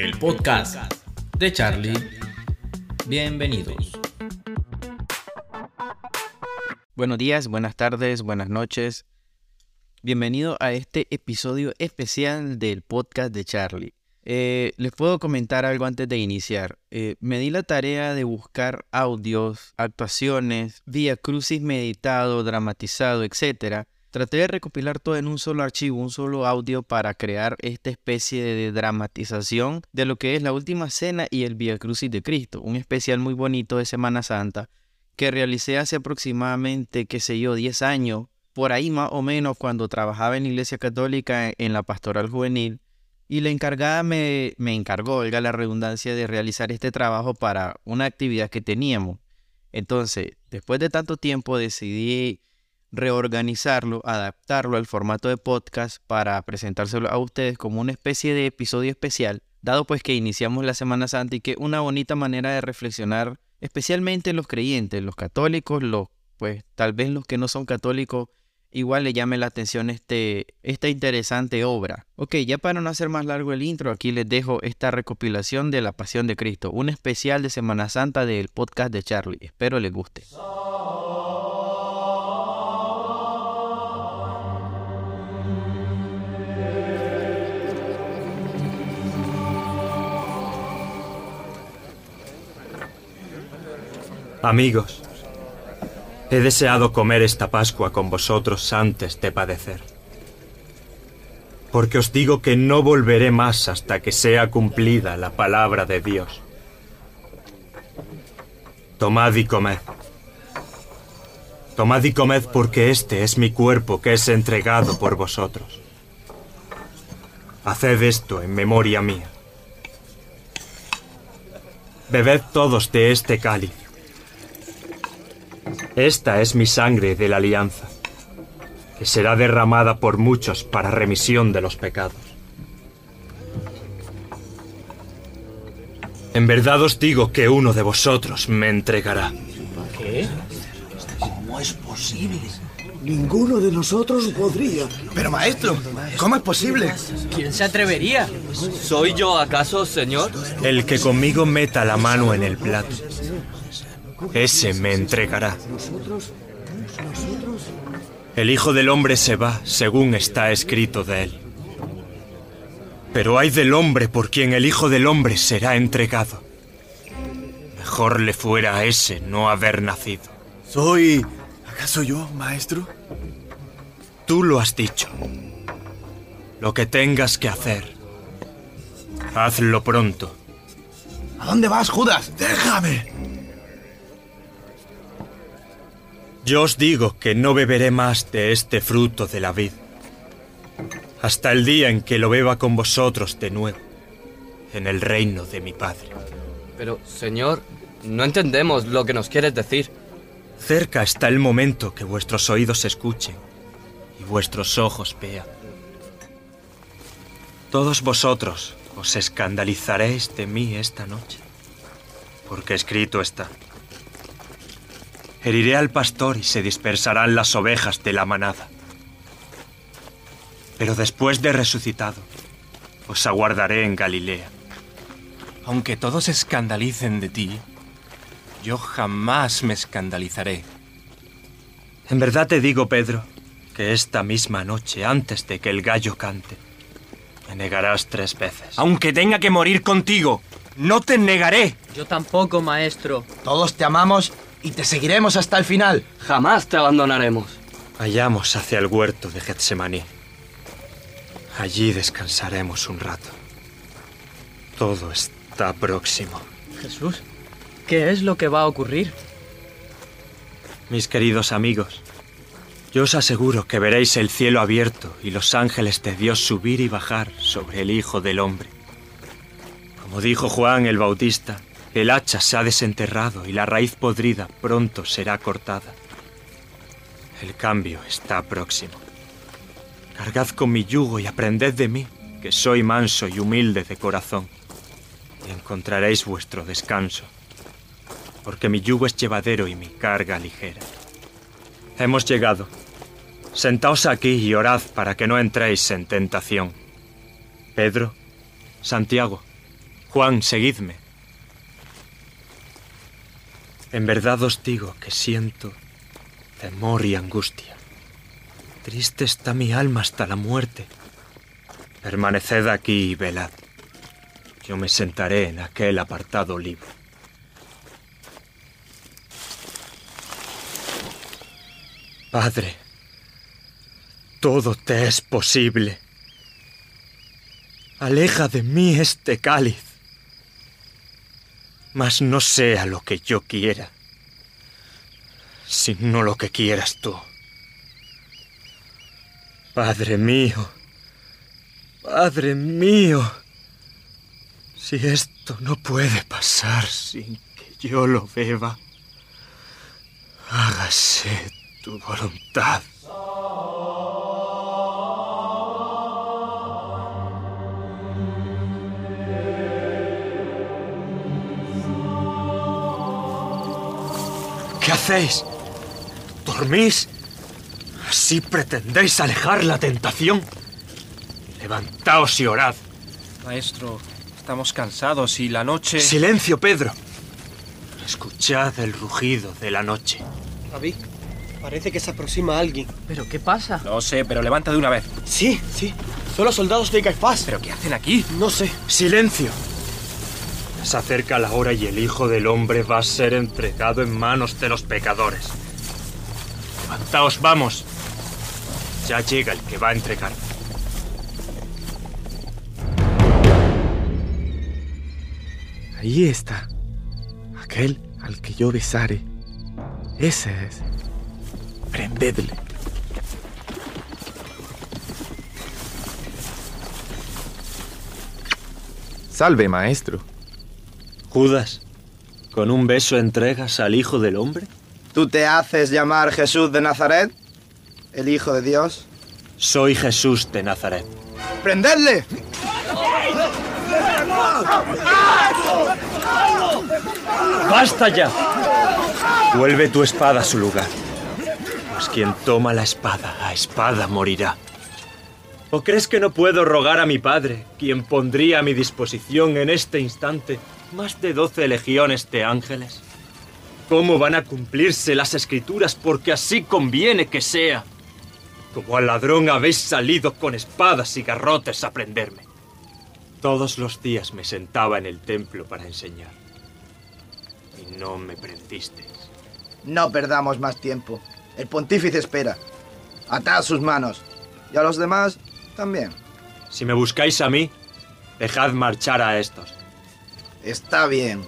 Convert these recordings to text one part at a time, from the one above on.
el podcast de Charlie. Bienvenidos. Buenos días, buenas tardes, buenas noches. Bienvenido a este episodio especial del podcast de Charlie. Eh, les puedo comentar algo antes de iniciar. Eh, me di la tarea de buscar audios, actuaciones, vía crucis meditado, dramatizado, etc. Traté de recopilar todo en un solo archivo, un solo audio para crear esta especie de dramatización de lo que es la última cena y el Via Crucis de Cristo, un especial muy bonito de Semana Santa que realicé hace aproximadamente, qué sé yo, 10 años, por ahí más o menos cuando trabajaba en la Iglesia Católica en la Pastoral Juvenil y la encargada me, me encargó, oiga la redundancia, de realizar este trabajo para una actividad que teníamos. Entonces, después de tanto tiempo decidí reorganizarlo, adaptarlo al formato de podcast para presentárselo a ustedes como una especie de episodio especial, dado pues que iniciamos la Semana Santa y que una bonita manera de reflexionar, especialmente los creyentes, los católicos, los pues tal vez los que no son católicos igual le llame la atención este, esta interesante obra. Ok, ya para no hacer más largo el intro, aquí les dejo esta recopilación de la Pasión de Cristo, un especial de Semana Santa del podcast de Charlie. Espero les guste. Amigos, He deseado comer esta Pascua con vosotros antes de padecer. Porque os digo que no volveré más hasta que sea cumplida la palabra de Dios. Tomad y comed. Tomad y comed porque este es mi cuerpo que es entregado por vosotros. Haced esto en memoria mía. Bebed todos de este cáliz. Esta es mi sangre de la alianza, que será derramada por muchos para remisión de los pecados. En verdad os digo que uno de vosotros me entregará. ¿Qué? ¿Cómo es posible? Ninguno de nosotros podría. Pero maestro, ¿cómo es posible? ¿Quién se atrevería? ¿Soy yo acaso, señor? El que conmigo meta la mano en el plato ese me entregará. El Hijo del Hombre se va, según está escrito de él. Pero hay del hombre por quien el Hijo del Hombre será entregado. Mejor le fuera a ese no haber nacido. ¿Soy... acaso yo, maestro? Tú lo has dicho. Lo que tengas que hacer, hazlo pronto. ¿A dónde vas, Judas? Déjame. Yo os digo que no beberé más de este fruto de la vid, hasta el día en que lo beba con vosotros de nuevo, en el reino de mi Padre. Pero, Señor, no entendemos lo que nos quieres decir. Cerca está el momento que vuestros oídos escuchen y vuestros ojos vean. Todos vosotros os escandalizaréis de mí esta noche, porque escrito está. Heriré al pastor y se dispersarán las ovejas de la manada. Pero después de resucitado, os aguardaré en Galilea. Aunque todos se escandalicen de ti, yo jamás me escandalizaré. En verdad te digo, Pedro, que esta misma noche, antes de que el gallo cante, me negarás tres veces. Aunque tenga que morir contigo, no te negaré. Yo tampoco, maestro. Todos te amamos y te seguiremos hasta el final. Jamás te abandonaremos. Vayamos hacia el huerto de Getsemaní. Allí descansaremos un rato. Todo está próximo. Jesús, ¿qué es lo que va a ocurrir? Mis queridos amigos, yo os aseguro que veréis el cielo abierto y los ángeles de Dios subir y bajar sobre el Hijo del Hombre. Como dijo Juan el Bautista, el hacha se ha desenterrado y la raíz podrida pronto será cortada. El cambio está próximo. Cargad con mi yugo y aprended de mí, que soy manso y humilde de corazón, y encontraréis vuestro descanso, porque mi yugo es llevadero y mi carga ligera. Hemos llegado. Sentaos aquí y orad para que no entréis en tentación. Pedro, Santiago, Juan, seguidme. En verdad os digo que siento temor y angustia. Triste está mi alma hasta la muerte. Permaneced aquí y velad. Yo me sentaré en aquel apartado libro. Padre, todo te es posible. Aleja de mí este cáliz, mas no sea lo que yo quiera, sino lo que quieras tú. Padre mío, Padre mío, si esto no puede pasar sin que yo lo beba, hágase tu voluntad. ¿Qué hacéis? ¿Dormís? ¿Así pretendéis alejar la tentación? Levantaos y orad. Maestro, estamos cansados y la noche... Silencio, Pedro. Escuchad el rugido de la noche. David, parece que se aproxima alguien. ¿Pero qué pasa? No sé, pero levanta de una vez. Sí, sí. Son los soldados de Caifás. ¿Pero qué hacen aquí? No sé. Silencio. Se acerca la hora y el Hijo del Hombre va a ser entregado en manos de los pecadores. Levantaos, vamos. Ya llega el que va a entregar. Ahí está. Aquel al que yo besare. Ese es. Prendedle. Salve, maestro. Judas, ¿con un beso entregas al Hijo del Hombre? ¿Tú te haces llamar Jesús de Nazaret? ¿El Hijo de Dios? Soy Jesús de Nazaret. ¡Prendedle! ¡Basta ya! Vuelve tu espada a su lugar. Pues quien toma la espada, a espada morirá. ¿O crees que no puedo rogar a mi padre, quien pondría a mi disposición en este instante más de doce legiones de ángeles? ¿Cómo van a cumplirse las escrituras porque así conviene que sea? Como al ladrón habéis salido con espadas y garrotes a prenderme. Todos los días me sentaba en el templo para enseñar. Y no me prendisteis. No perdamos más tiempo. El pontífice espera. Atad sus manos. Y a los demás también. Si me buscáis a mí, dejad marchar a estos. Está bien.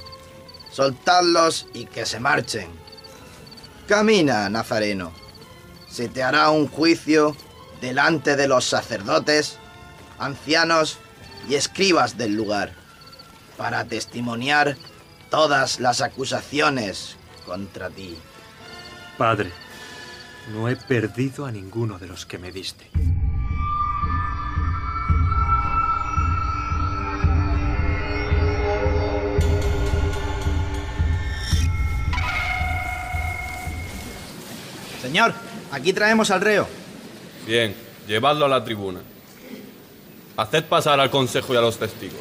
Soltadlos y que se marchen. Camina, Nazareno. Se te hará un juicio delante de los sacerdotes, ancianos y escribas del lugar, para testimoniar todas las acusaciones contra ti. Padre, no he perdido a ninguno de los que me diste. Señor, aquí traemos al reo. Bien, llevadlo a la tribuna. Haced pasar al consejo y a los testigos.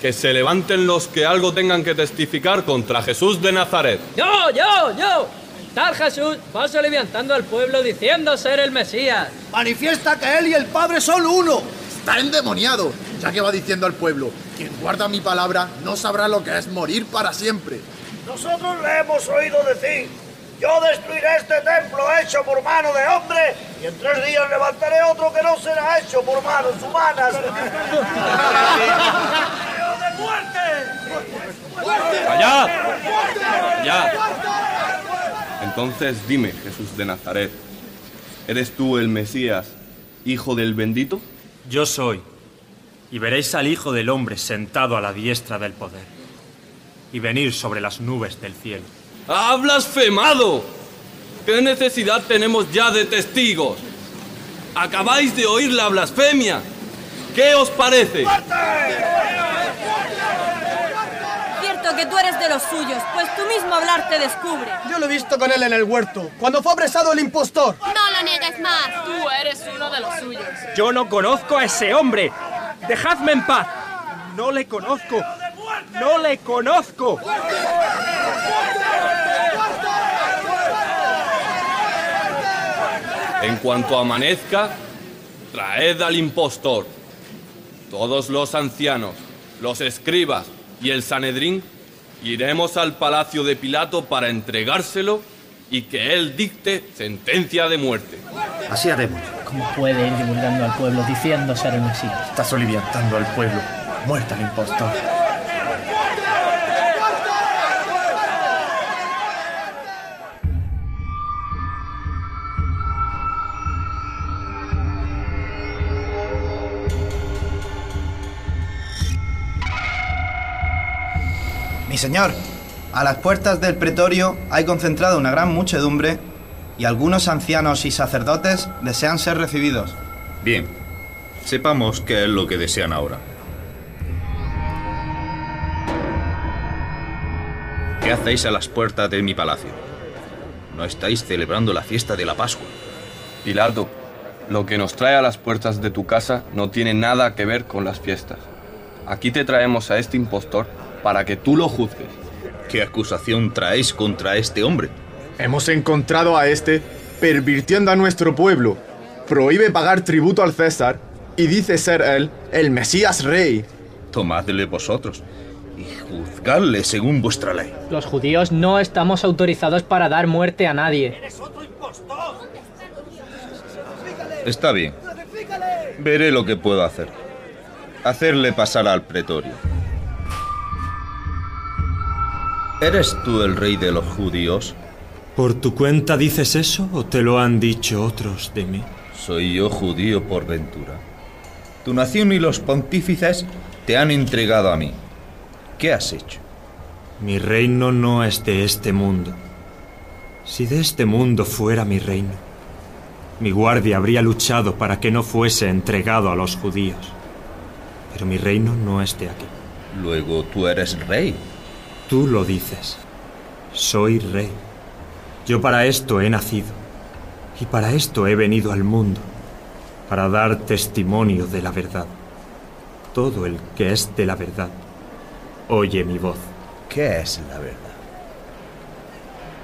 Que se levanten los que algo tengan que testificar contra Jesús de Nazaret. ¡Yo, yo, yo! Tal Jesús va levantando al pueblo diciendo ser el Mesías. Manifiesta que él y el Padre son uno. Está endemoniado, ya que va diciendo al pueblo, quien guarda mi palabra no sabrá lo que es morir para siempre. Nosotros le hemos oído decir, yo destruiré este templo hecho por mano de hombre y en tres días levantaré otro que no será hecho por manos humanas. ¡De muerte! ¡Callad! ¡Callad! Entonces dime, Jesús de Nazaret, ¿eres tú el Mesías, hijo del bendito? Yo soy. Y veréis al Hijo del Hombre sentado a la diestra del poder. Y venir sobre las nubes del cielo. ¡Ha blasfemado! ¿Qué necesidad tenemos ya de testigos? Acabáis de oír la blasfemia. ¿Qué os parece? Cierto que tú eres de los suyos, pues tú mismo hablar te descubre. Yo lo he visto con él en el huerto, cuando fue apresado el impostor. No lo niegues más. Tú eres uno de los suyos. Yo no conozco a ese hombre. Dejadme en paz. No le conozco. No le conozco. En cuanto amanezca, traed al impostor. Todos los ancianos, los escribas y el Sanedrín iremos al palacio de Pilato para entregárselo y que él dicte sentencia de muerte. Así haremos. ¿Cómo puede ir divulgando al pueblo diciendo ser el Mesías? Estás oliviantando al pueblo. Muerta el impostor. Mi señor, a las puertas del pretorio hay concentrada una gran muchedumbre y algunos ancianos y sacerdotes desean ser recibidos. Bien, sepamos qué es lo que desean ahora. ¿Qué hacéis a las puertas de mi palacio? No estáis celebrando la fiesta de la Pascua. Pilato, lo que nos trae a las puertas de tu casa no tiene nada que ver con las fiestas. Aquí te traemos a este impostor para que tú lo juzgues. ¿Qué acusación traéis contra este hombre? Hemos encontrado a este pervirtiendo a nuestro pueblo. Prohíbe pagar tributo al César y dice ser él el Mesías Rey. Tomadle vosotros y juzgadle según vuestra ley. Los judíos no estamos autorizados para dar muerte a nadie. Está bien. Veré lo que puedo hacer. Hacerle pasar al pretorio. ¿Eres tú el rey de los judíos? ¿Por tu cuenta dices eso o te lo han dicho otros de mí? ¿Soy yo judío por ventura? Tu nación y los pontífices te han entregado a mí. ¿Qué has hecho? Mi reino no es de este mundo. Si de este mundo fuera mi reino, mi guardia habría luchado para que no fuese entregado a los judíos. Pero mi reino no es de aquí. Luego tú eres rey. Tú lo dices. Soy rey. Yo para esto he nacido. Y para esto he venido al mundo. Para dar testimonio de la verdad. Todo el que es de la verdad oye mi voz. ¿Qué es la verdad?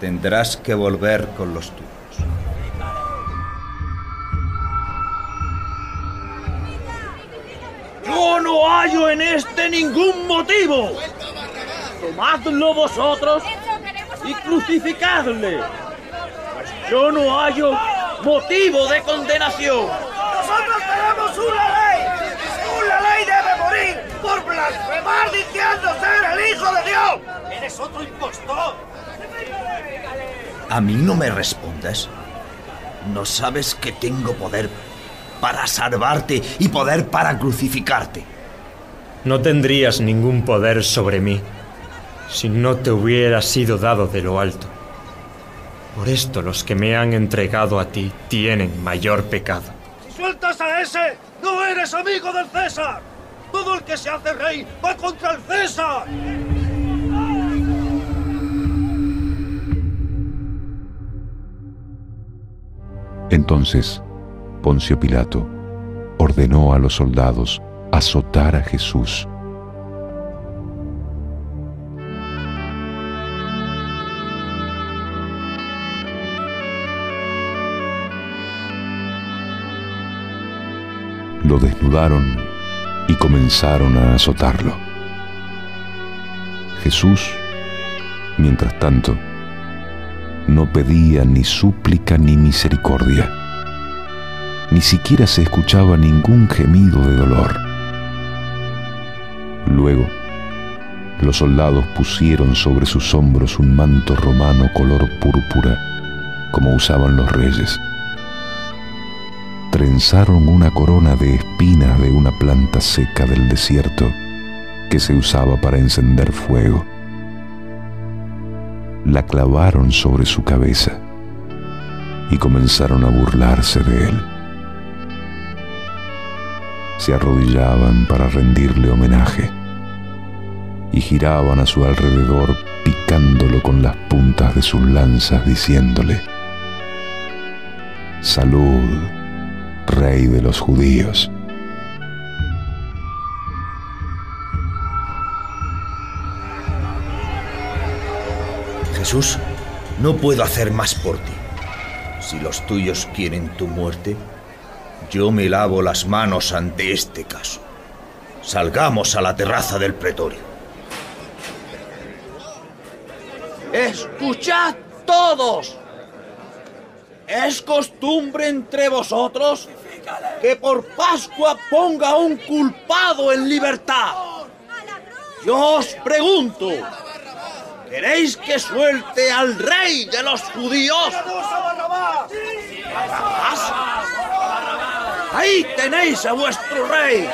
Tendrás que volver con los tuyos. Yo no hallo en este ningún motivo. Tomadlo vosotros y crucificadle. Pues yo no hallo motivo de condenación. Nosotros tenemos una ley. Una ley debe morir por blasfemar diciendo ser el Hijo de Dios. Eres otro impostor. ¿A mí no me respondes? ¿No sabes que tengo poder para salvarte y poder para crucificarte? No tendrías ningún poder sobre mí si no te hubiera sido dado de lo alto. Por esto los que me han entregado a ti tienen mayor pecado. Si sueltas a ese, no eres amigo del César. Todo el que se hace rey va contra el César. Entonces, Poncio Pilato ordenó a los soldados azotar a Jesús. Lo desnudaron y comenzaron a azotarlo. Jesús, mientras tanto, no pedía ni súplica ni misericordia. Ni siquiera se escuchaba ningún gemido de dolor. Luego, los soldados pusieron sobre sus hombros un manto romano color púrpura, como usaban los reyes. Trenzaron una corona de espinas de una planta seca del desierto que se usaba para encender fuego la clavaron sobre su cabeza y comenzaron a burlarse de él. Se arrodillaban para rendirle homenaje y giraban a su alrededor picándolo con las puntas de sus lanzas diciéndole, Salud, Rey de los judíos. Jesús, no puedo hacer más por ti. Si los tuyos quieren tu muerte, yo me lavo las manos ante este caso. Salgamos a la terraza del pretorio. Escuchad todos. Es costumbre entre vosotros que por Pascua ponga un culpado en libertad. Yo os pregunto, ¿queréis que suelte al rey de los judíos? ¿Barrabás? Ahí tenéis a vuestro rey.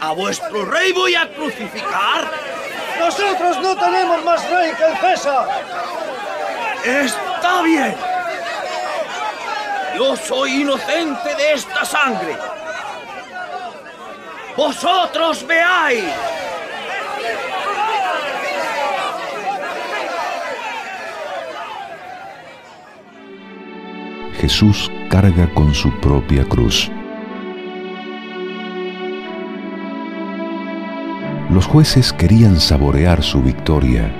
¿A vuestro rey voy a crucificar? Nosotros no tenemos más rey que el César. Está bien. Yo soy inocente de esta sangre. Vosotros veáis. Jesús carga con su propia cruz. Los jueces querían saborear su victoria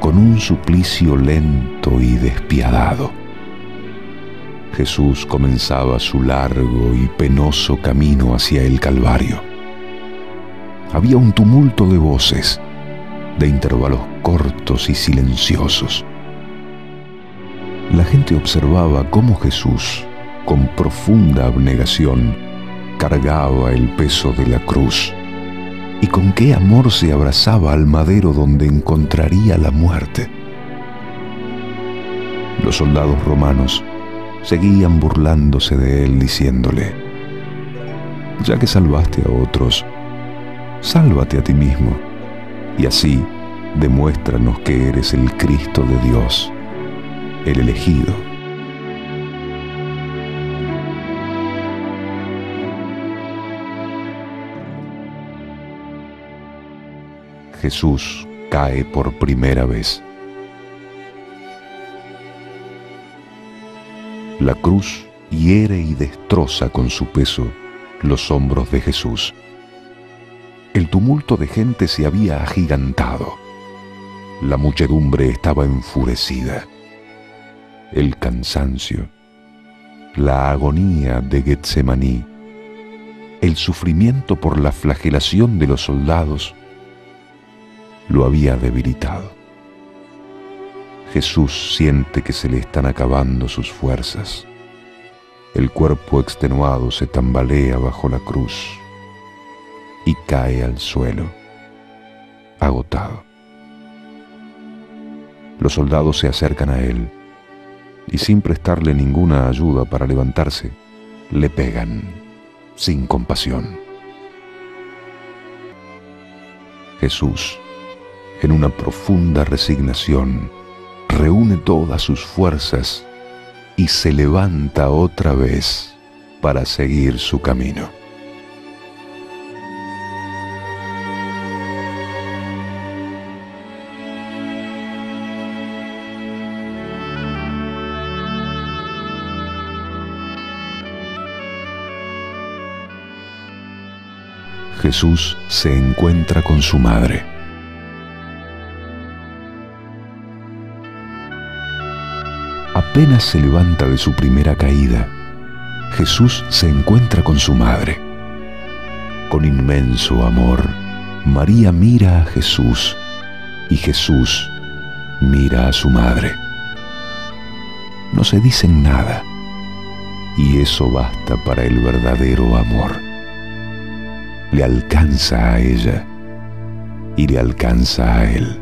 con un suplicio lento y despiadado. Jesús comenzaba su largo y penoso camino hacia el Calvario. Había un tumulto de voces, de intervalos cortos y silenciosos. La gente observaba cómo Jesús, con profunda abnegación, cargaba el peso de la cruz y con qué amor se abrazaba al madero donde encontraría la muerte. Los soldados romanos seguían burlándose de él diciéndole, ya que salvaste a otros, sálvate a ti mismo y así demuéstranos que eres el Cristo de Dios, el elegido. Jesús cae por primera vez. La cruz hiere y destroza con su peso los hombros de Jesús. El tumulto de gente se había agigantado. La muchedumbre estaba enfurecida. El cansancio, la agonía de Getsemaní, el sufrimiento por la flagelación de los soldados, lo había debilitado. Jesús siente que se le están acabando sus fuerzas. El cuerpo extenuado se tambalea bajo la cruz y cae al suelo, agotado. Los soldados se acercan a él y sin prestarle ninguna ayuda para levantarse, le pegan sin compasión. Jesús, en una profunda resignación, reúne todas sus fuerzas y se levanta otra vez para seguir su camino. Jesús se encuentra con su madre. Apenas se levanta de su primera caída, Jesús se encuentra con su madre. Con inmenso amor, María mira a Jesús y Jesús mira a su madre. No se dicen nada y eso basta para el verdadero amor. Le alcanza a ella y le alcanza a él.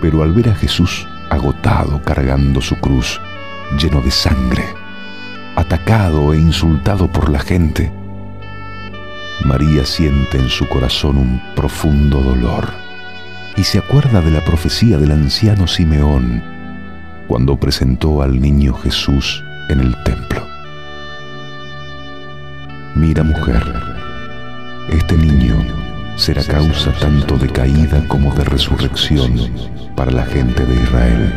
Pero al ver a Jesús agotado cargando su cruz, lleno de sangre, atacado e insultado por la gente, María siente en su corazón un profundo dolor y se acuerda de la profecía del anciano Simeón cuando presentó al niño Jesús en el templo. Mira mujer, este niño será causa tanto de caída como de resurrección para la gente de Israel.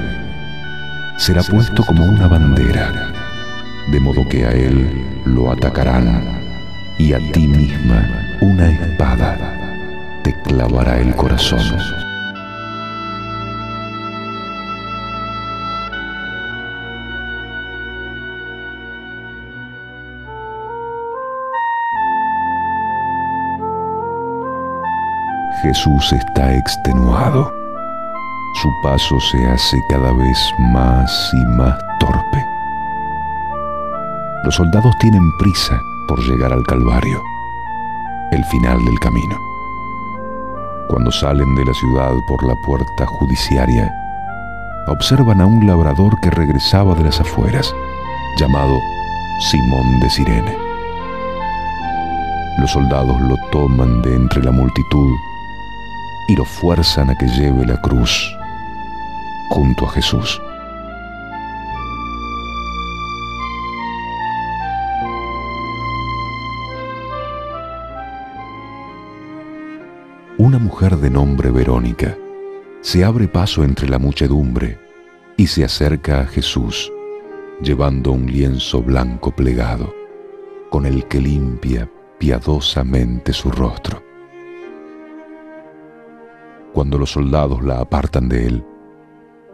Será puesto como una bandera, de modo que a él lo atacarán y a ti misma una espada te clavará el corazón. Jesús está extenuado. Su paso se hace cada vez más y más torpe. Los soldados tienen prisa por llegar al Calvario, el final del camino. Cuando salen de la ciudad por la puerta judiciaria, observan a un labrador que regresaba de las afueras, llamado Simón de Sirene. Los soldados lo toman de entre la multitud y lo fuerzan a que lleve la cruz junto a Jesús. Una mujer de nombre Verónica se abre paso entre la muchedumbre y se acerca a Jesús llevando un lienzo blanco plegado con el que limpia piadosamente su rostro. Cuando los soldados la apartan de él,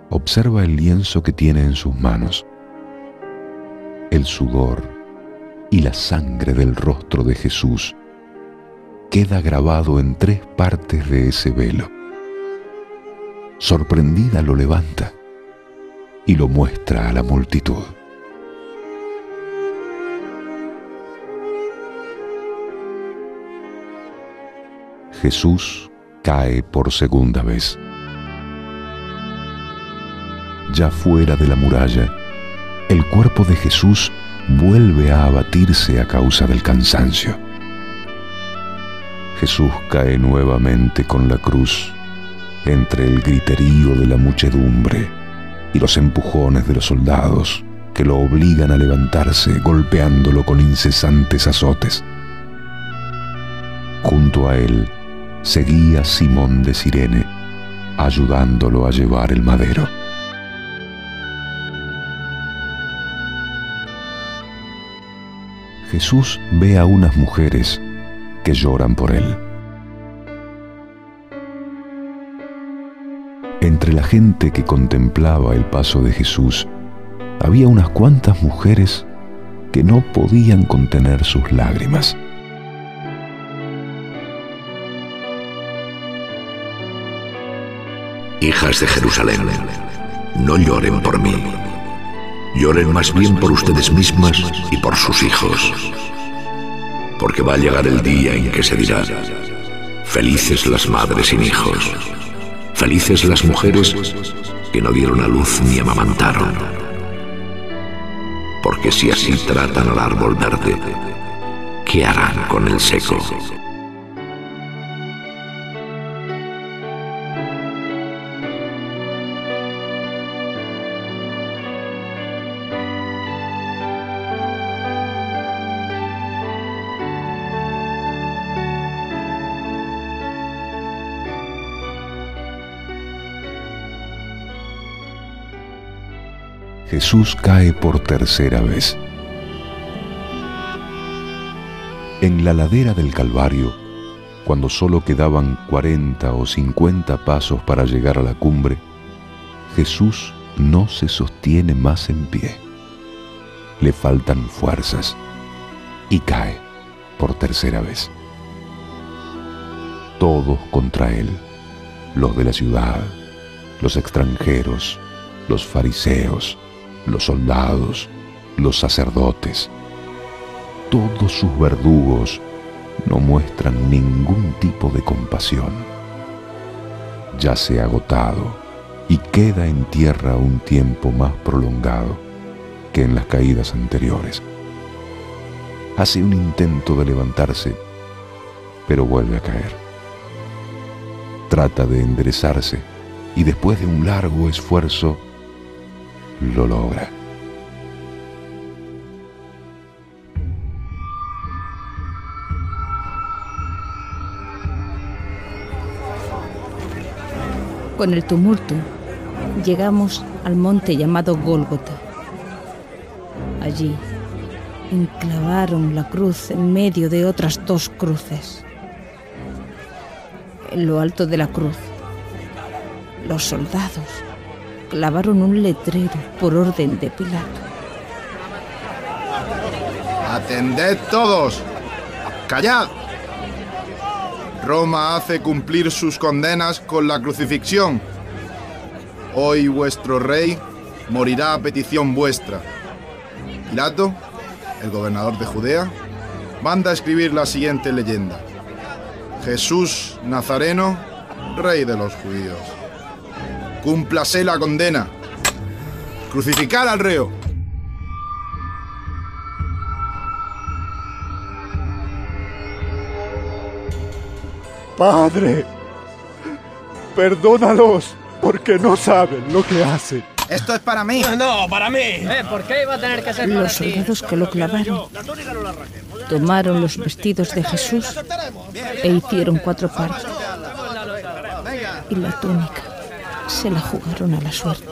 observa el lienzo que tiene en sus manos. El sudor y la sangre del rostro de Jesús queda grabado en tres partes de ese velo. Sorprendida lo levanta y lo muestra a la multitud. Jesús cae por segunda vez. Ya fuera de la muralla, el cuerpo de Jesús vuelve a abatirse a causa del cansancio. Jesús cae nuevamente con la cruz entre el griterío de la muchedumbre y los empujones de los soldados que lo obligan a levantarse golpeándolo con incesantes azotes. Junto a él seguía Simón de Sirene, ayudándolo a llevar el madero. Jesús ve a unas mujeres que lloran por él. Entre la gente que contemplaba el paso de Jesús, había unas cuantas mujeres que no podían contener sus lágrimas. Hijas de Jerusalén, no lloren por mí. Lloren más bien por ustedes mismas y por sus hijos. Porque va a llegar el día en que se dirá, felices las madres sin hijos, felices las mujeres que no dieron a luz ni amamantaron. Porque si así tratan al árbol verde, ¿qué harán con el seco? Jesús cae por tercera vez. En la ladera del Calvario, cuando solo quedaban 40 o 50 pasos para llegar a la cumbre, Jesús no se sostiene más en pie. Le faltan fuerzas y cae por tercera vez. Todos contra él, los de la ciudad, los extranjeros, los fariseos, los soldados, los sacerdotes, todos sus verdugos no muestran ningún tipo de compasión. Ya se ha agotado y queda en tierra un tiempo más prolongado que en las caídas anteriores. Hace un intento de levantarse, pero vuelve a caer. Trata de enderezarse y después de un largo esfuerzo lo logra. Con el tumulto, llegamos al monte llamado Gólgota. Allí, enclavaron la cruz en medio de otras dos cruces. En lo alto de la cruz, los soldados clavaron un letrero por orden de Pilato. Atended todos. Callad. Roma hace cumplir sus condenas con la crucifixión. Hoy vuestro rey morirá a petición vuestra. Pilato, el gobernador de Judea, manda a escribir la siguiente leyenda. Jesús Nazareno, rey de los judíos. Cúmplase la condena. Crucificar al reo. Padre, perdónalos porque no saben lo que hacen. Esto es para mí. No, para mí. Eh, ¿Por qué iba a tener que ser para Los ti? soldados que lo clavaron tomaron los vestidos de Jesús e hicieron cuatro partes. Y la túnica se la jugaron a la suerte.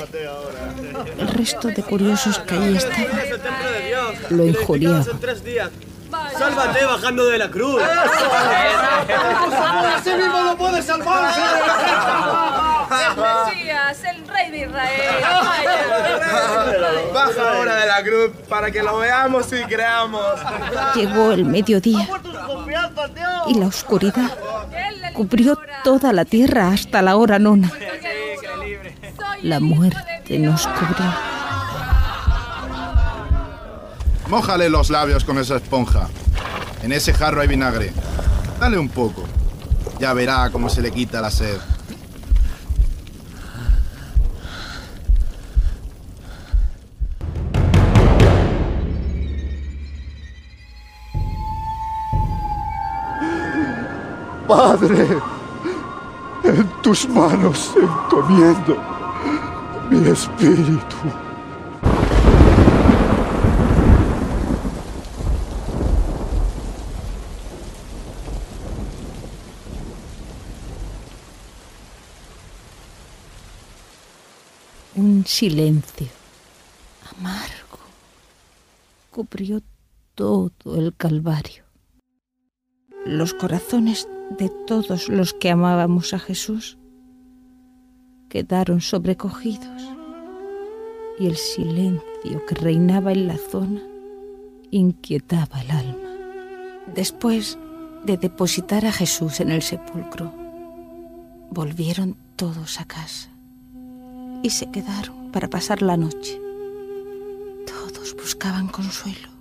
El resto de curiosos que ahí estaban lo injuriaban. ¡Sálvate bajando de la cruz! ¡Así mismo no puede salvarse! ¡El Mesías, el rey de Israel! Baja ahora de la cruz para que lo veamos y creamos. Llegó el mediodía y la oscuridad cubrió toda la tierra hasta la hora nona. La muerte nos cubrió. Mójale los labios con esa esponja. En ese jarro hay vinagre. Dale un poco. Ya verá cómo se le quita la sed. Padre, en tus manos encomiendo mi espíritu. Un silencio amargo cubrió todo el Calvario. Los corazones de todos los que amábamos a Jesús quedaron sobrecogidos y el silencio que reinaba en la zona inquietaba el alma. Después de depositar a Jesús en el sepulcro, volvieron todos a casa y se quedaron para pasar la noche. Todos buscaban consuelo.